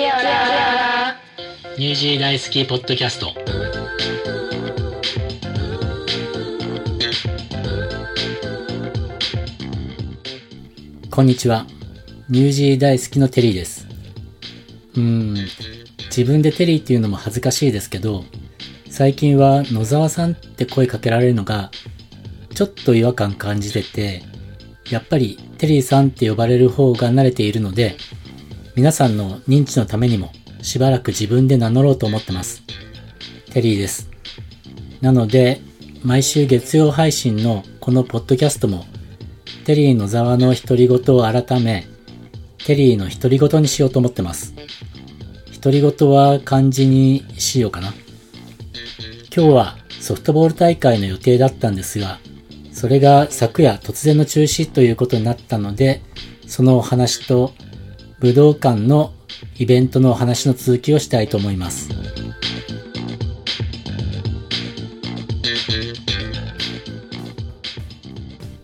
ニュージー大好きポッドキャスト。こんにちは。ニュージー大好きのテリーです。うん。自分でテリーっていうのも恥ずかしいですけど最近は野沢さんって声かけられるのがちょっと違和感感じててやっぱりテリーさんって呼ばれる方が慣れているので皆さんの認知のためにもしばらく自分で名乗ろうと思ってます。テリーです。なので、毎週月曜配信のこのポッドキャストも、テリー野沢の独り言を改め、テリーの独り言にしようと思ってます。独り言は漢字にしようかな。今日はソフトボール大会の予定だったんですが、それが昨夜突然の中止ということになったので、そのお話と武道館のイベントの話の続きをしたいと思います。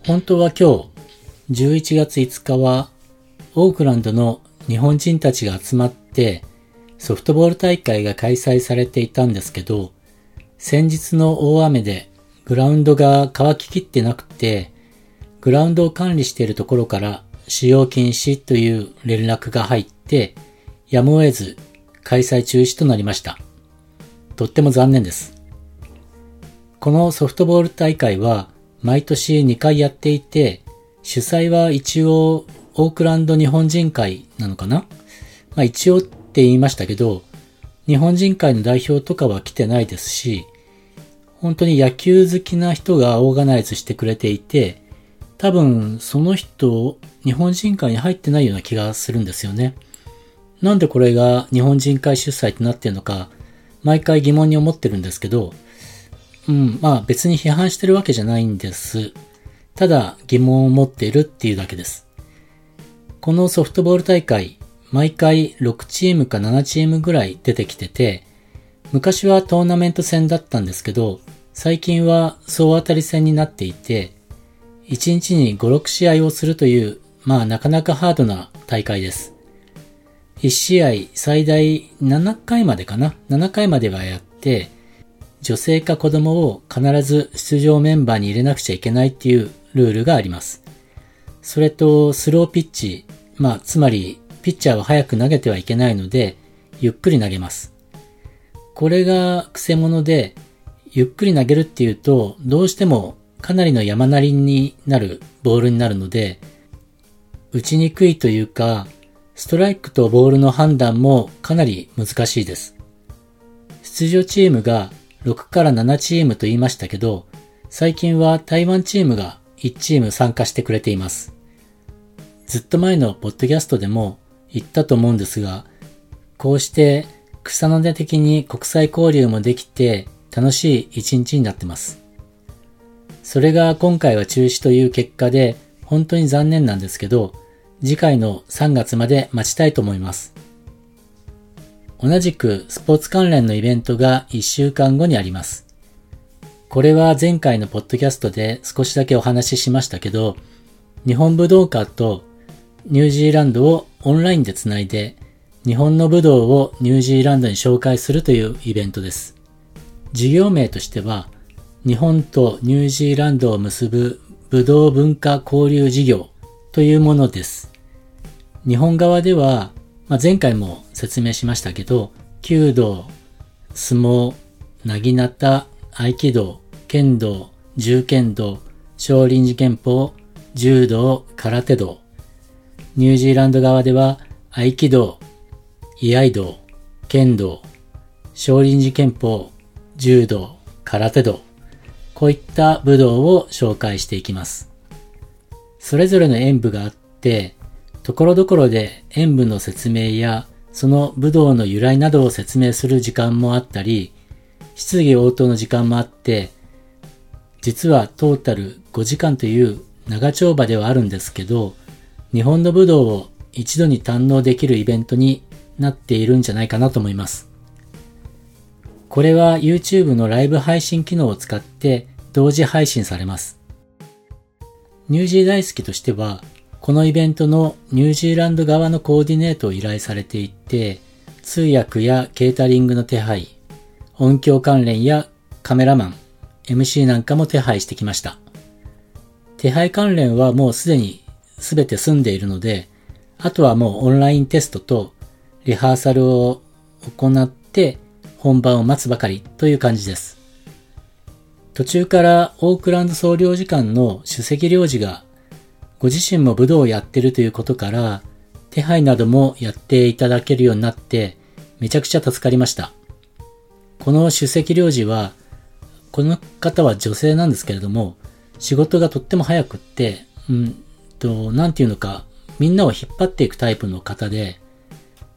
本当は今日、11月5日は、オークランドの日本人たちが集まって、ソフトボール大会が開催されていたんですけど、先日の大雨でグラウンドが乾ききってなくて、グラウンドを管理しているところから使用禁止という連絡が入って、やむを得ず開催中止となりました。とっても残念です。このソフトボール大会は毎年2回やっていて、主催は一応オークランド日本人会なのかな？まあ一応って言いましたけど、日本人会の代表とかは来てないですし、本当に野球好きな人がオーガナイズしてくれていて、多分その人日本人会に入ってないような気がするんですよね。なんでこれが日本人会主催となってるのか、毎回疑問に思ってるんですけど、うん、まあ別に批判してるわけじゃないんです。ただ疑問を持っているっていうだけです。このソフトボール大会、毎回6チームか7チームぐらい出てきてて、昔はトーナメント戦だったんですけど、最近は総当たり戦になっていて、1日に5、6試合をするという、まあなかなかハードな大会です。1試合最大7回までかな ?7 回まではやって、女性か子供を必ず出場メンバーに入れなくちゃいけないっていうルールがあります。それと、スローピッチ、まあ、つまり、ピッチャーは早く投げてはいけないので、ゆっくり投げます。これが癖者で、ゆっくり投げるっていうと、どうしてもかなりの山なりになるボールになるので、打ちにくいというか、ストライクとボールの判断もかなり難しいです。出場チームが6から7チームと言いましたけど、最近は台湾チームが1チーム参加してくれています。ずっと前のポッドキャストでも言ったと思うんですが、こうして草の根的に国際交流もできて楽しい一日になってます。それが今回は中止という結果で本当に残念なんですけど、次回の3月まで待ちたいと思います。同じくスポーツ関連のイベントが1週間後にあります。これは前回のポッドキャストで少しだけお話ししましたけど、日本武道館とニュージーランドをオンラインでつないで、日本の武道をニュージーランドに紹介するというイベントです。事業名としては、日本とニュージーランドを結ぶ武道文化交流事業というものです。日本側では、まあ、前回も説明しましたけど、弓道、相撲、なぎなた、合気道、剣道、銃剣道、少林寺拳法、柔道、空手道。ニュージーランド側では、合気道、居合道、剣道、少林寺拳法、柔道、空手道。こういった武道を紹介していきます。それぞれの演舞があって、ところどころで演舞の説明や、その武道の由来などを説明する時間もあったり、質疑応答の時間もあって、実はトータル5時間という長丁場ではあるんですけど、日本の武道を一度に堪能できるイベントになっているんじゃないかなと思います。これは YouTube のライブ配信機能を使って同時配信されます。ニュージー大好きとしては、このイベントのニュージーランド側のコーディネートを依頼されていて、通訳やケータリングの手配、音響関連やカメラマン、MC なんかも手配してきました。手配関連はもうすでに全て済んでいるので、あとはもうオンラインテストとリハーサルを行って本番を待つばかりという感じです。途中からオークランド総領事館の首席領事がご自身も武道をやってるということから手配などもやっていただけるようになってめちゃくちゃ助かりました。この首席領事はこの方は女性なんですけれども仕事がとっても早くって、うんと、なんていうのかみんなを引っ張っていくタイプの方で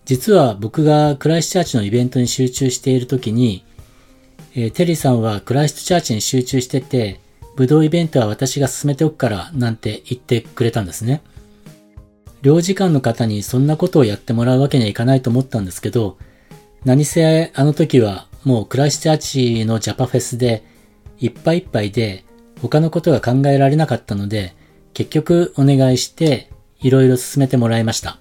実は僕がクライストチャーチのイベントに集中している時に、えー、テリーさんはクライストチャーチに集中してて、武道イベントは私が進めておくからなんて言ってくれたんですね。領事館の方にそんなことをやってもらうわけにはいかないと思ったんですけど、何せあの時はもうクライスチャーチのジャパフェスでいっぱいいっぱいで他のことが考えられなかったので、結局お願いしていろいろ進めてもらいました。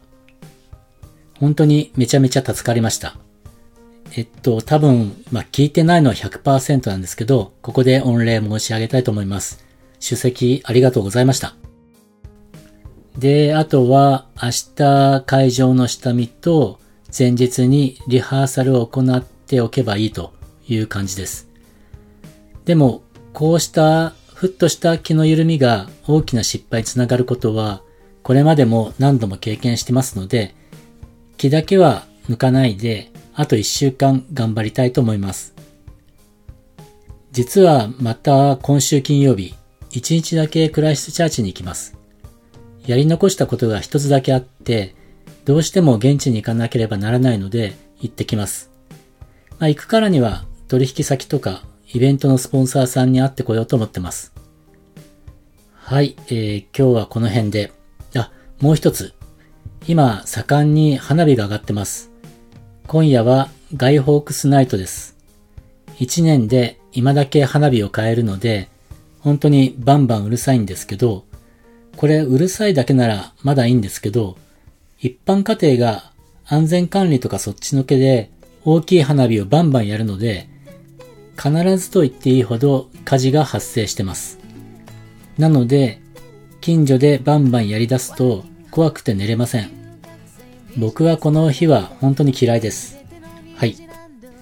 本当にめちゃめちゃ助かりました。えっと、多分、まあ、聞いてないのは100%なんですけど、ここで御礼申し上げたいと思います。出席ありがとうございました。で、あとは、明日会場の下見と、前日にリハーサルを行っておけばいいという感じです。でも、こうしたふっとした気の緩みが大きな失敗につながることは、これまでも何度も経験してますので、気だけは抜かないで、あと1週間頑張りたいと思います。実はまた今週金曜日、1日だけクライストチャーチに行きます。やり残したことが一つだけあって、どうしても現地に行かなければならないので行ってきます。まあ、行くからには取引先とかイベントのスポンサーさんに会ってこようと思ってます。はい、えー、今日はこの辺で。あ、もう一つ。今、盛んに花火が上がってます。今夜はガイホークスナイトです。一年で今だけ花火を変えるので、本当にバンバンうるさいんですけど、これうるさいだけならまだいいんですけど、一般家庭が安全管理とかそっちのけで大きい花火をバンバンやるので、必ずと言っていいほど火事が発生してます。なので、近所でバンバンやり出すと怖くて寝れません。僕はこの日は本当に嫌いです。はい。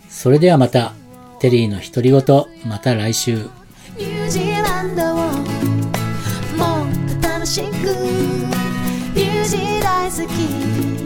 それではまた、テリーの独り言、また来週。ニュージーランドをもっと楽しくニュージー大好き